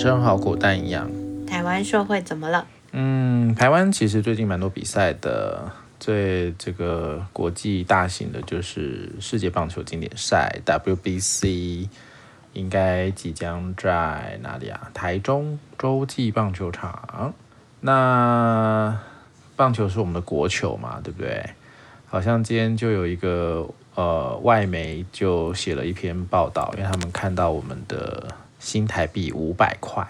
生好苦，但一样。台湾社会怎么了？嗯，台湾其实最近蛮多比赛的，最这个国际大型的就是世界棒球经典赛 WBC，应该即将在哪里啊？台中洲际棒球场。那棒球是我们的国球嘛，对不对？好像今天就有一个呃外媒就写了一篇报道，因为他们看到我们的新台币五百块，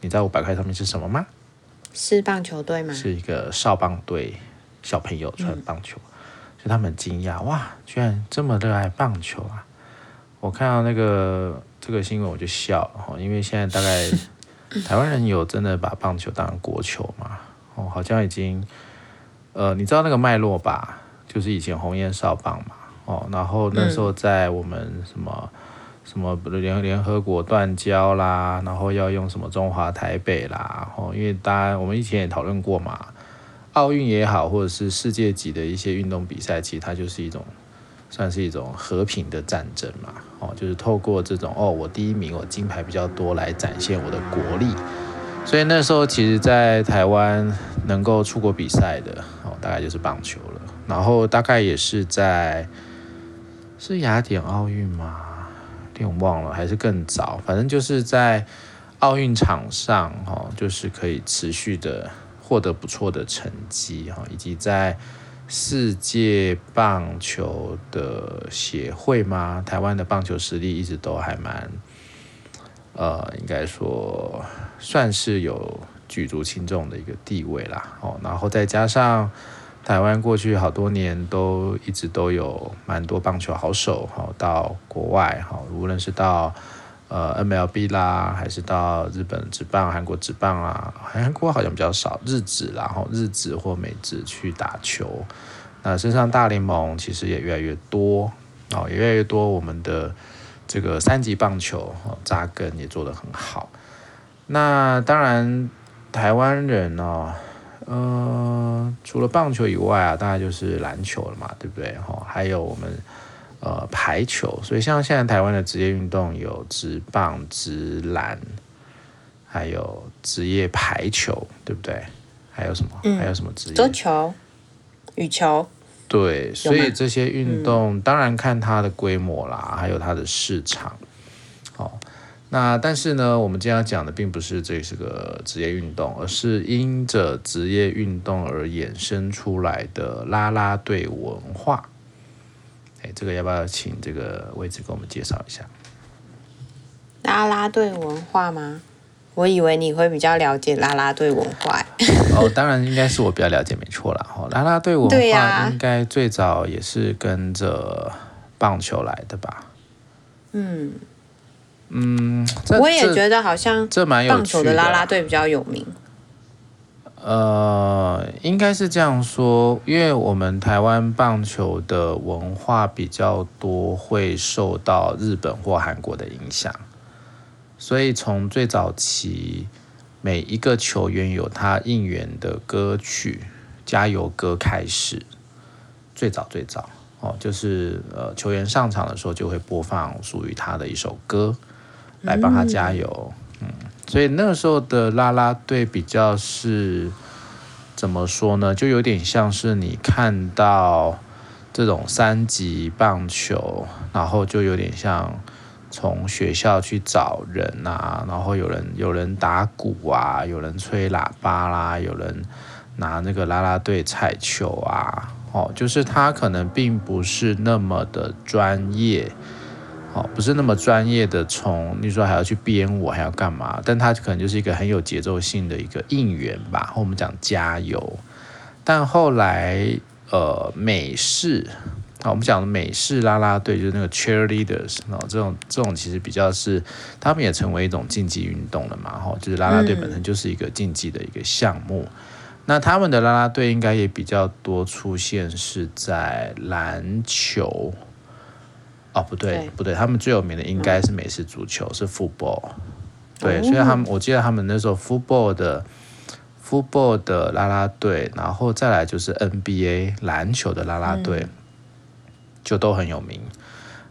你知道五百块上面是什么吗？是棒球队吗？是一个少棒队小朋友穿棒球，嗯、所以他们很惊讶，哇，居然这么热爱棒球啊！我看到那个这个新闻我就笑了，因为现在大概 台湾人有真的把棒球当国球嘛？哦，好像已经，呃，你知道那个脉络吧？就是以前红颜少棒嘛，哦，然后那时候在我们什么、嗯、什么联联合国断交啦，然后要用什么中华台北啦，哦，因为当然我们以前也讨论过嘛，奥运也好，或者是世界级的一些运动比赛，其实它就是一种算是一种和平的战争嘛，哦，就是透过这种哦，我第一名，我金牌比较多来展现我的国力，所以那时候其实，在台湾能够出国比赛的哦，大概就是棒球了。然后大概也是在是雅典奥运吗？有点忘了，还是更早？反正就是在奥运场上，哈，就是可以持续的获得不错的成绩，哈，以及在世界棒球的协会嘛，台湾的棒球实力一直都还蛮，呃，应该说算是有举足轻重的一个地位啦，哦，然后再加上。台湾过去好多年都一直都有蛮多棒球好手哈，到国外哈，无论是到呃 MLB 啦，还是到日本职棒、韩国职棒啊，韩国好像比较少，日职啦，哈，日职或美职去打球。那身上大联盟其实也越来越多哦，也越来越多。我们的这个三级棒球哦，扎根也做得很好。那当然，台湾人呢。呃，除了棒球以外啊，大概就是篮球了嘛，对不对？哈，还有我们呃排球，所以像现在台湾的职业运动有职棒、职篮，还有职业排球，对不对？还有什么？嗯、还有什么职业？桌球、羽球。对，所以这些运动当然看它的规模啦，还有它的市场，哦。那但是呢，我们今天要讲的并不是这是个职业运动，而是因着职业运动而衍生出来的啦啦队文化。哎，这个要不要请这个位置给我们介绍一下？啦啦队文化吗？我以为你会比较了解啦啦队文化。哦，当然应该是我比较了解，没错啦。哦，啦啦队文化应该最早也是跟着棒球来的吧？嗯。嗯，我也觉得好像这蛮有趣的。棒球的啦啦队比较有名。呃，应该是这样说，因为我们台湾棒球的文化比较多，会受到日本或韩国的影响，所以从最早期，每一个球员有他应援的歌曲，加油歌开始，最早最早哦，就是呃球员上场的时候就会播放属于他的一首歌。来帮他加油，嗯，所以那个时候的啦啦队比较是怎么说呢？就有点像是你看到这种三级棒球，然后就有点像从学校去找人啊，然后有人有人打鼓啊，有人吹喇叭啦，有人拿那个啦啦队彩球啊，哦，就是他可能并不是那么的专业。哦，不是那么专业的，从你说还要去编舞，还要干嘛？但他可能就是一个很有节奏性的一个应援吧，或我们讲加油。但后来，呃，美式，啊，我们讲的美式啦啦队就是那个 cheerleaders，哦，这种这种其实比较是，他们也成为一种竞技运动了嘛，哈，就是啦啦队本身就是一个竞技的一个项目。嗯、那他们的啦啦队应该也比较多出现是在篮球。哦，不对，对，不对，他们最有名的应该是美式足球，嗯、是 football。对，所以他们，我记得他们那时候 football 的 football 的啦啦队，然后再来就是 NBA 篮球的啦啦队，嗯、就都很有名。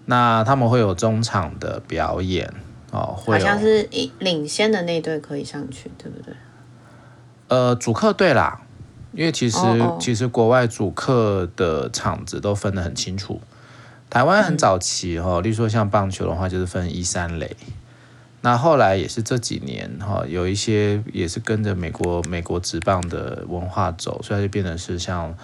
那他们会有中场的表演，哦，会好像是领领先的那队可以上去，对不对？呃，主客队啦，因为其实哦哦其实国外主客的场子都分得很清楚。台湾很早期哈、嗯，例如说像棒球的话，就是分一三垒。那后来也是这几年哈，有一些也是跟着美国美国职棒的文化走，所以它就变成是像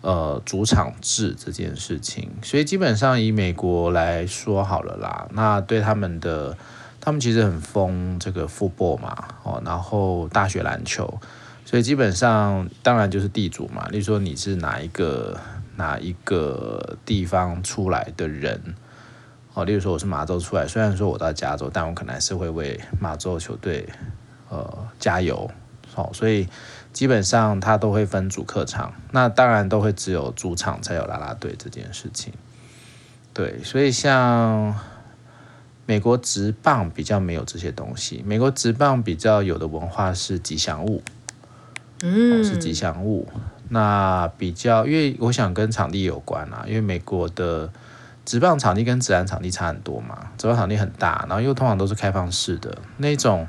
呃主场制这件事情。所以基本上以美国来说好了啦，那对他们的他们其实很疯这个 football 嘛，哦，然后大学篮球，所以基本上当然就是地主嘛。例如说你是哪一个哪一个地方出来的人。哦，例如说我是马州出来，虽然说我到加州，但我可能还是会为马州球队呃加油。哦，所以基本上他都会分主客场，那当然都会只有主场才有啦啦队这件事情。对，所以像美国职棒比较没有这些东西，美国职棒比较有的文化是吉祥物，嗯，是吉祥物。那比较，因为我想跟场地有关啊，因为美国的。职棒场地跟职篮场地差很多嘛，职棒场地很大，然后又通常都是开放式的那种，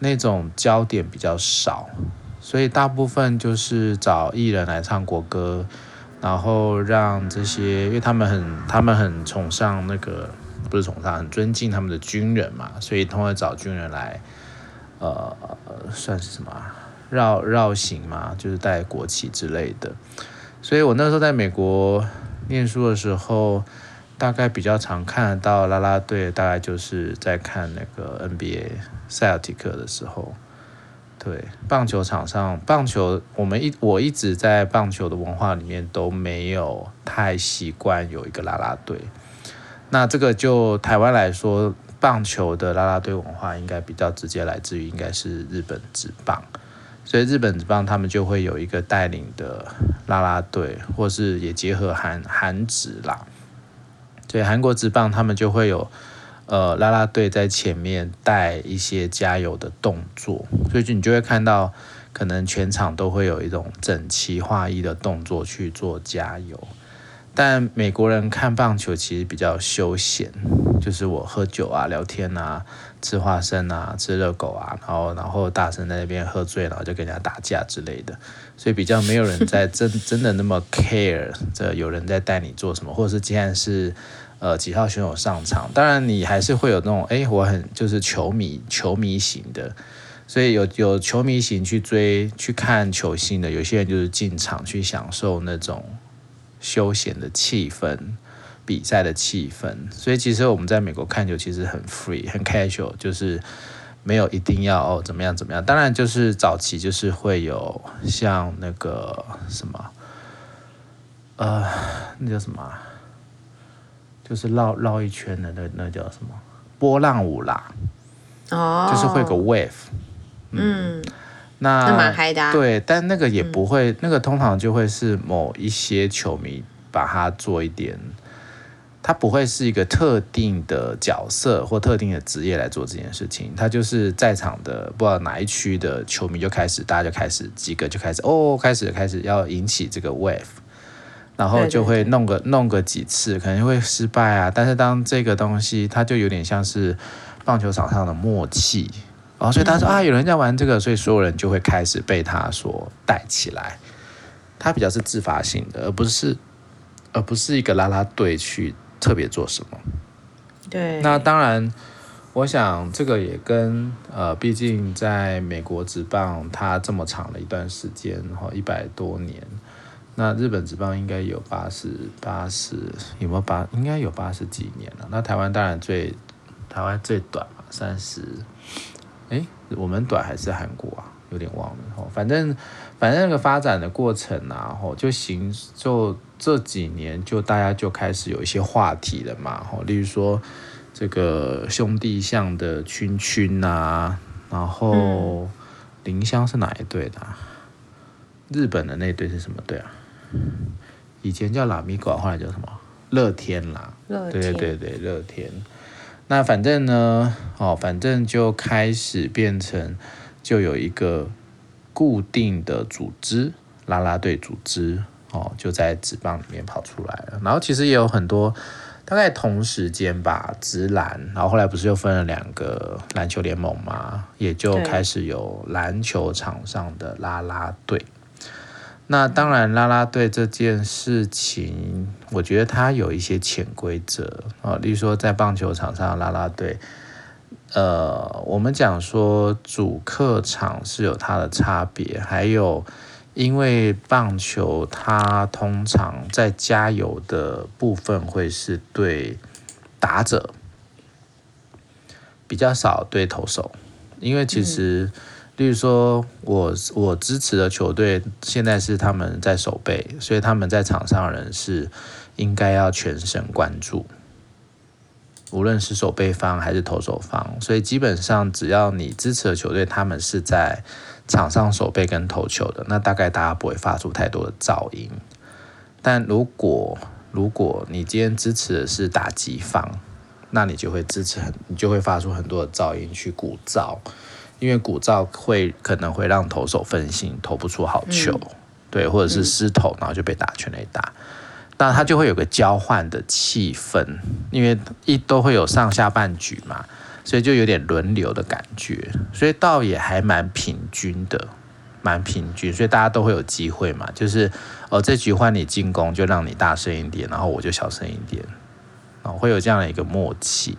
那种焦点比较少，所以大部分就是找艺人来唱国歌，然后让这些，因为他们很，他们很崇尚那个，不是崇尚，很尊敬他们的军人嘛，所以通常找军人来，呃，算是什么绕绕行嘛，就是带国旗之类的。所以我那时候在美国念书的时候。大概比较常看到啦啦队，大概就是在看那个 NBA 塞尔提克的时候。对，棒球场上，棒球我们一我一直在棒球的文化里面都没有太习惯有一个啦啦队。那这个就台湾来说，棒球的啦啦队文化应该比较直接来自于应该是日本职棒，所以日本棒他们就会有一个带领的啦啦队，或是也结合韩韩职啦。对，韩国职棒他们就会有，呃，啦啦队在前面带一些加油的动作，所以就你就会看到，可能全场都会有一种整齐划一的动作去做加油。但美国人看棒球其实比较休闲，就是我喝酒啊、聊天啊、吃花生啊、吃热狗啊，然后然后大声在那边喝醉，然后就跟人家打架之类的，所以比较没有人在真 真的那么 care 这有人在带你做什么，或者是既然是呃几号选手上场，当然你还是会有那种哎我很就是球迷球迷型的，所以有有球迷型去追去看球星的，有些人就是进场去享受那种。休闲的气氛，比赛的气氛，所以其实我们在美国看球其实很 free，很 casual，就是没有一定要哦怎么样怎么样。当然就是早期就是会有像那个什么，呃，那叫什么？就是绕绕一圈的那那叫什么？波浪舞啦，哦，就是会有个 wave，嗯。嗯那蛮嗨的啊，对，但那个也不会，嗯，那个通常就会是某一些球迷把它做一点，他不会是一个特定的角色或特定的职业来做这件事情，他就是在场的不知道哪一区的球迷就开始，大家就开始几个就开始哦，开始开始要引起这个 wave，然后就会弄个弄个几次，可能会失败啊，但是当这个东西，它就有点像是棒球场上的默契。哦，所以他说啊，有人在玩这个，所以所有人就会开始被他所带起来。他比较是自发性的，而不是，而不是一个拉拉队去特别做什么。对。那当然，我想这个也跟呃，毕竟在美国职棒它这么长的一段时间，然后，一百多年。那日本职棒应该有八十八十，有没有八？应该有八十几年了。那台湾当然最，台湾最短嘛，三十。哎，我们短还是韩国啊？有点忘了哦。反正，反正那个发展的过程啊，吼，就行，就这几年就大家就开始有一些话题了嘛，吼，例如说这个兄弟象的圈圈啊，然后林香是哪一队的啊？日本的那队是什么队啊？以前叫拉米狗，后来叫什么？乐天啦。乐天。对对对对，乐天。那反正呢，哦，反正就开始变成，就有一个固定的组织，啦啦队组织，哦，就在纸棒里面跑出来了。然后其实也有很多大概同时间吧，职篮，然后后来不是又分了两个篮球联盟嘛，也就开始有篮球场上的啦啦队。那当然，啦啦队这件事情，我觉得它有一些潜规则啊，例如说在棒球场上啦啦队，呃，我们讲说主客场是有它的差别，还有。因为棒球它通常在加油的部分会是对打者，比较少对投手，因为其实，例如说我我支持的球队现在是他们在守备，所以他们在场上人是应该要全神贯注，无论是守备方还是投手方，所以基本上只要你支持的球队，他们是在。场上手背跟投球的，那大概大家不会发出太多的噪音。但如果如果你今天支持的是打击方，那你就会支持很，你就会发出很多的噪音去鼓噪，因为鼓噪会可能会让投手分心，投不出好球，嗯、对，或者是失投，然后就被打全垒打。那它就会有个交换的气氛，因为一都会有上下半局嘛。所以就有点轮流的感觉，所以倒也还蛮平均的，蛮平均，所以大家都会有机会嘛，就是哦这局换你进攻就让你大声一点，然后我就小声一点，哦会有这样的一个默契。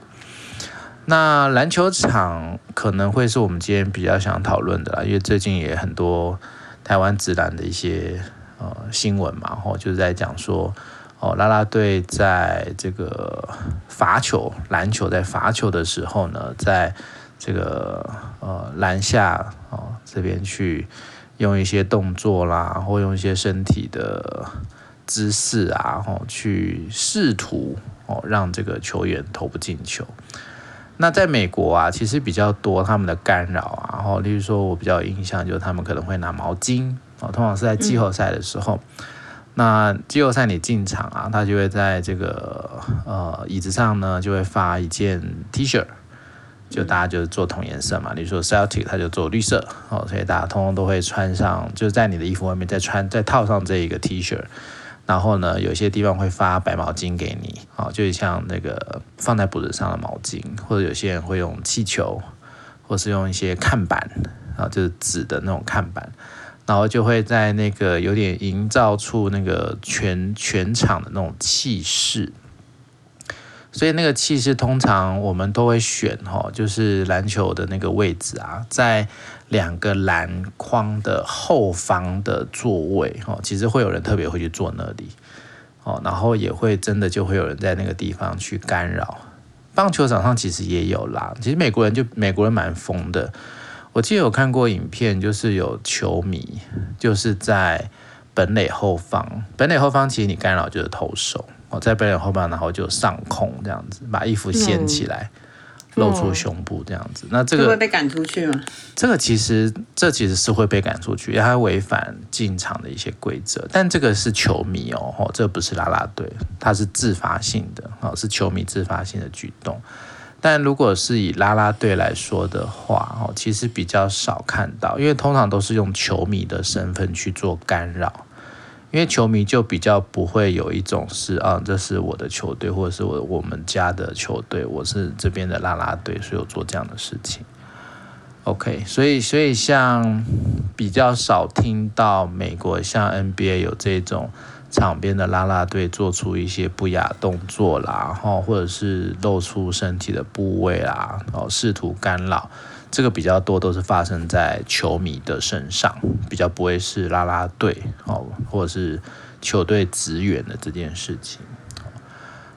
那篮球场可能会是我们今天比较想讨论的啦，因为最近也很多台湾职篮的一些呃新闻嘛，吼就是在讲说。哦，拉拉队在这个罚球，篮球在罚球的时候呢，在这个呃篮下哦这边去用一些动作啦，或用一些身体的姿势啊，哦去试图哦让这个球员投不进球。那在美国啊，其实比较多他们的干扰啊，然后例如说我比较有印象，就是他们可能会拿毛巾哦，通常是在季后赛的时候。嗯那季后赛你进场啊，他就会在这个呃椅子上呢，就会发一件 T 恤，就大家就是做同颜色嘛。你说 Celtic 他就做绿色哦，所以大家通通都会穿上，就在你的衣服外面再穿再套上这一个 T 恤。然后呢，有些地方会发白毛巾给你，哦，就像那个放在脖子上的毛巾，或者有些人会用气球，或是用一些看板啊，就是纸的那种看板。然后就会在那个有点营造出那个全全场的那种气势，所以那个气势通常我们都会选哈，就是篮球的那个位置啊，在两个篮筐的后方的座位哦，其实会有人特别会去坐那里哦，然后也会真的就会有人在那个地方去干扰。棒球场上其实也有啦，其实美国人就美国人蛮疯的。我记得有看过影片，就是有球迷就是在本垒后方，本垒后方其实你干扰就是投手，哦在本垒后方，然后就上空这样子，把衣服掀起来，露出胸部这样子。那这个会被赶出去吗？这个其实这其实是会被赶出去，因为它违反进场的一些规则。但这个是球迷哦，哦，这不是啦啦队，它是自发性的，哦，是球迷自发性的举动。但如果是以拉拉队来说的话，哦，其实比较少看到，因为通常都是用球迷的身份去做干扰，因为球迷就比较不会有一种是啊，这是我的球队，或者是我我们家的球队，我是这边的拉拉队，所以我做这样的事情。OK，所以所以像比较少听到美国像 NBA 有这种。场边的啦啦队做出一些不雅动作啦，然后，或者是露出身体的部位啦，哦，试图干扰，这个比较多都是发生在球迷的身上，比较不会是啦啦队哦，或者是球队职员的这件事情。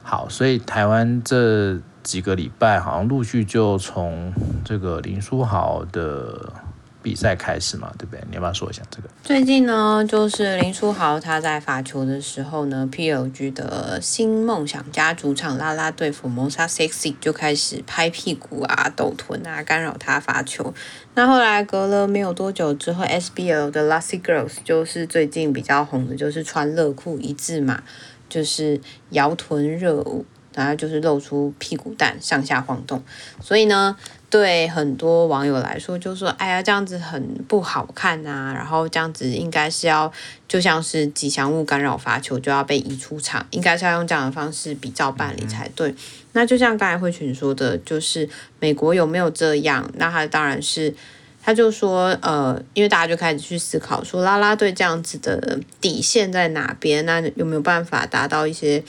好，所以台湾这几个礼拜好像陆续就从这个林书豪的。比赛开始嘛，对不对？你要不要说一下这个？最近呢，就是林书豪他在罚球的时候呢，PLG 的新梦想家主场啦啦队 Formosa Sexy 就开始拍屁股啊、抖臀啊，干扰他罚球。那后来隔了没有多久之后，SBL 的 Lassie Girls 就是最近比较红的，就是穿热裤一字马，就是摇臀热舞，然后就是露出屁股蛋上下晃动。所以呢。对很多网友来说，就说：“哎呀，这样子很不好看啊！然后这样子应该是要，就像是吉祥物干扰罚球就要被移出场，应该是要用这样的方式比照办理才对。嗯”那就像刚才慧群说的，就是美国有没有这样？那他当然是，他就说，呃，因为大家就开始去思考说，啦啦队这样子的底线在哪边？那有没有办法达到一些，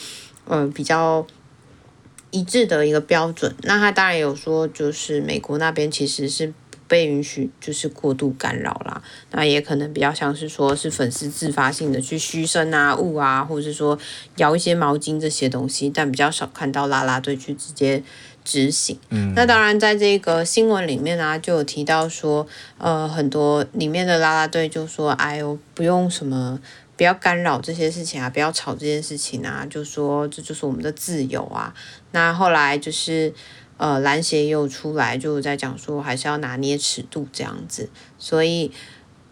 呃，比较。一致的一个标准，那他当然有说，就是美国那边其实是不被允许，就是过度干扰啦。那也可能比较像是说，是粉丝自发性的去嘘声啊、物啊，或者是说摇一些毛巾这些东西，但比较少看到啦啦队去直接执行。嗯，那当然在这个新闻里面啊，就有提到说，呃，很多里面的啦啦队就说，哎呦，不用什么。不要干扰这些事情啊！不要吵这件事情啊！就说这就是我们的自由啊。那后来就是呃，篮协也有出来就在讲说，还是要拿捏尺度这样子。所以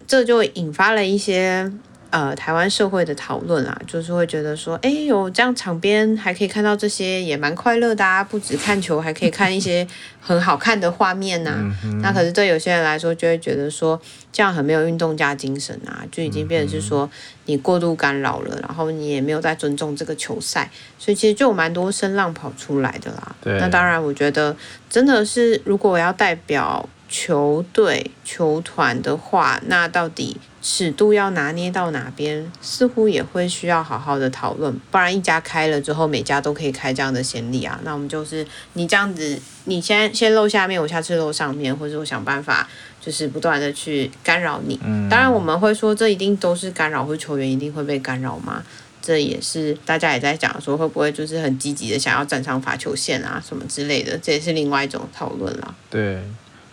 这就引发了一些。呃，台湾社会的讨论啊，就是会觉得说，哎，有这样场边还可以看到这些，也蛮快乐的啊。不止看球，还可以看一些很好看的画面呐、啊。嗯、那可是对有些人来说，就会觉得说，这样很没有运动家精神啊，就已经变成是说你过度干扰了，然后你也没有在尊重这个球赛，所以其实就有蛮多声浪跑出来的啦。那当然，我觉得真的是，如果我要代表球队、球团的话，那到底？尺度要拿捏到哪边，似乎也会需要好好的讨论，不然一家开了之后，每家都可以开这样的先例啊。那我们就是你这样子，你先先露下面，我下次露上面，或者我想办法，就是不断的去干扰你。嗯，当然我们会说，这一定都是干扰，或球员一定会被干扰吗？这也是大家也在讲说，会不会就是很积极的想要站上罚球线啊，什么之类的，这也是另外一种讨论了。对。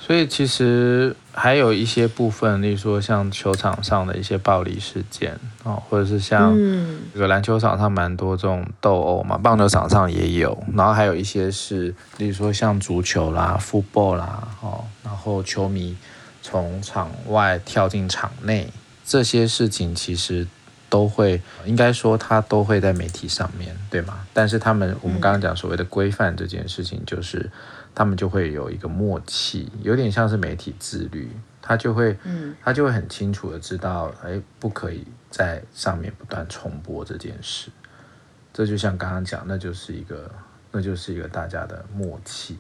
所以其实还有一些部分，例如说像球场上的一些暴力事件哦，或者是像这个篮球场上蛮多这种斗殴嘛，棒球场上也有，然后还有一些是，例如说像足球啦、football 啦，哦，然后球迷从场外跳进场内，这些事情其实都会，应该说它都会在媒体上面对吗？但是他们我们刚刚讲所谓的规范这件事情，就是。他们就会有一个默契，有点像是媒体自律，他就会，嗯，他就会很清楚的知道，哎，不可以在上面不断重播这件事。这就像刚刚讲，那就是一个，那就是一个大家的默契。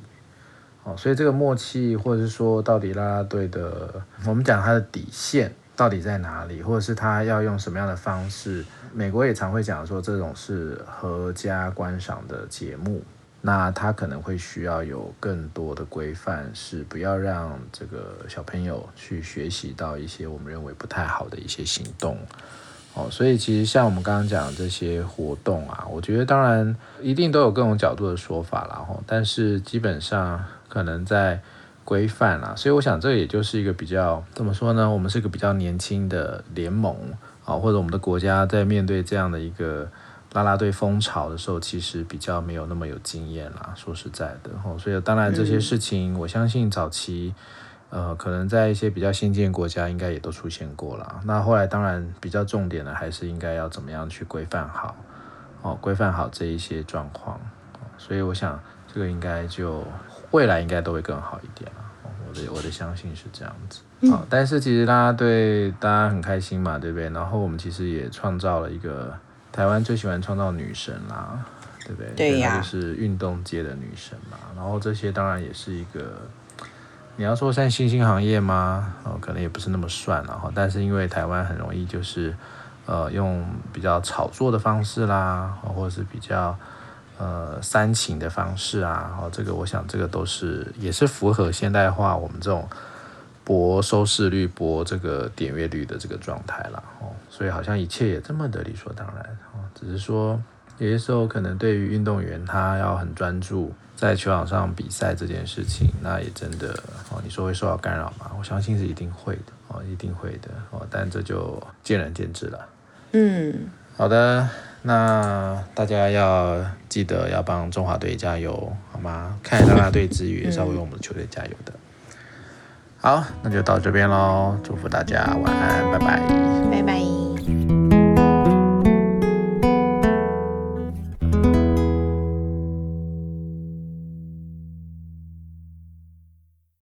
哦，所以这个默契，或者是说，到底啦啦队的，我们讲他的底线到底在哪里，或者是他要用什么样的方式？美国也常会讲说，这种是合家观赏的节目。那他可能会需要有更多的规范，是不要让这个小朋友去学习到一些我们认为不太好的一些行动，哦，所以其实像我们刚刚讲的这些活动啊，我觉得当然一定都有各种角度的说法啦，吼，但是基本上可能在规范啦，所以我想这也就是一个比较怎么说呢？我们是一个比较年轻的联盟啊，或者我们的国家在面对这样的一个。啦啦队风潮的时候，其实比较没有那么有经验啦。说实在的，哦，所以当然这些事情，我相信早期，呃，可能在一些比较先进国家，应该也都出现过了。那后来当然比较重点的，还是应该要怎么样去规范好，哦，规范好这一些状况。所以我想，这个应该就未来应该都会更好一点了。我的我的相信是这样子。好，但是其实啦啦队大家很开心嘛，对不对？然后我们其实也创造了一个。台湾最喜欢创造女神啦，对不对？对呀，就是运动界的女神嘛。然后这些当然也是一个，你要说算新兴行业吗？哦，可能也不是那么算了哈。但是因为台湾很容易就是，呃，用比较炒作的方式啦，或者是比较呃煽情的方式啊，哦，这个我想这个都是也是符合现代化我们这种。博收视率、博这个点阅率的这个状态了哦，所以好像一切也这么的理所当然哦。只是说有些时候可能对于运动员他要很专注在球场上比赛这件事情，那也真的哦，你说会受到干扰吗？我相信是一定会的哦，一定会的哦。但这就见仁见智了。嗯，好的，那大家要记得要帮中华队加油好吗？看啦啦队之余，也是要为我们的球队加油的。好，那就到这边喽。祝福大家晚安，拜拜，拜拜。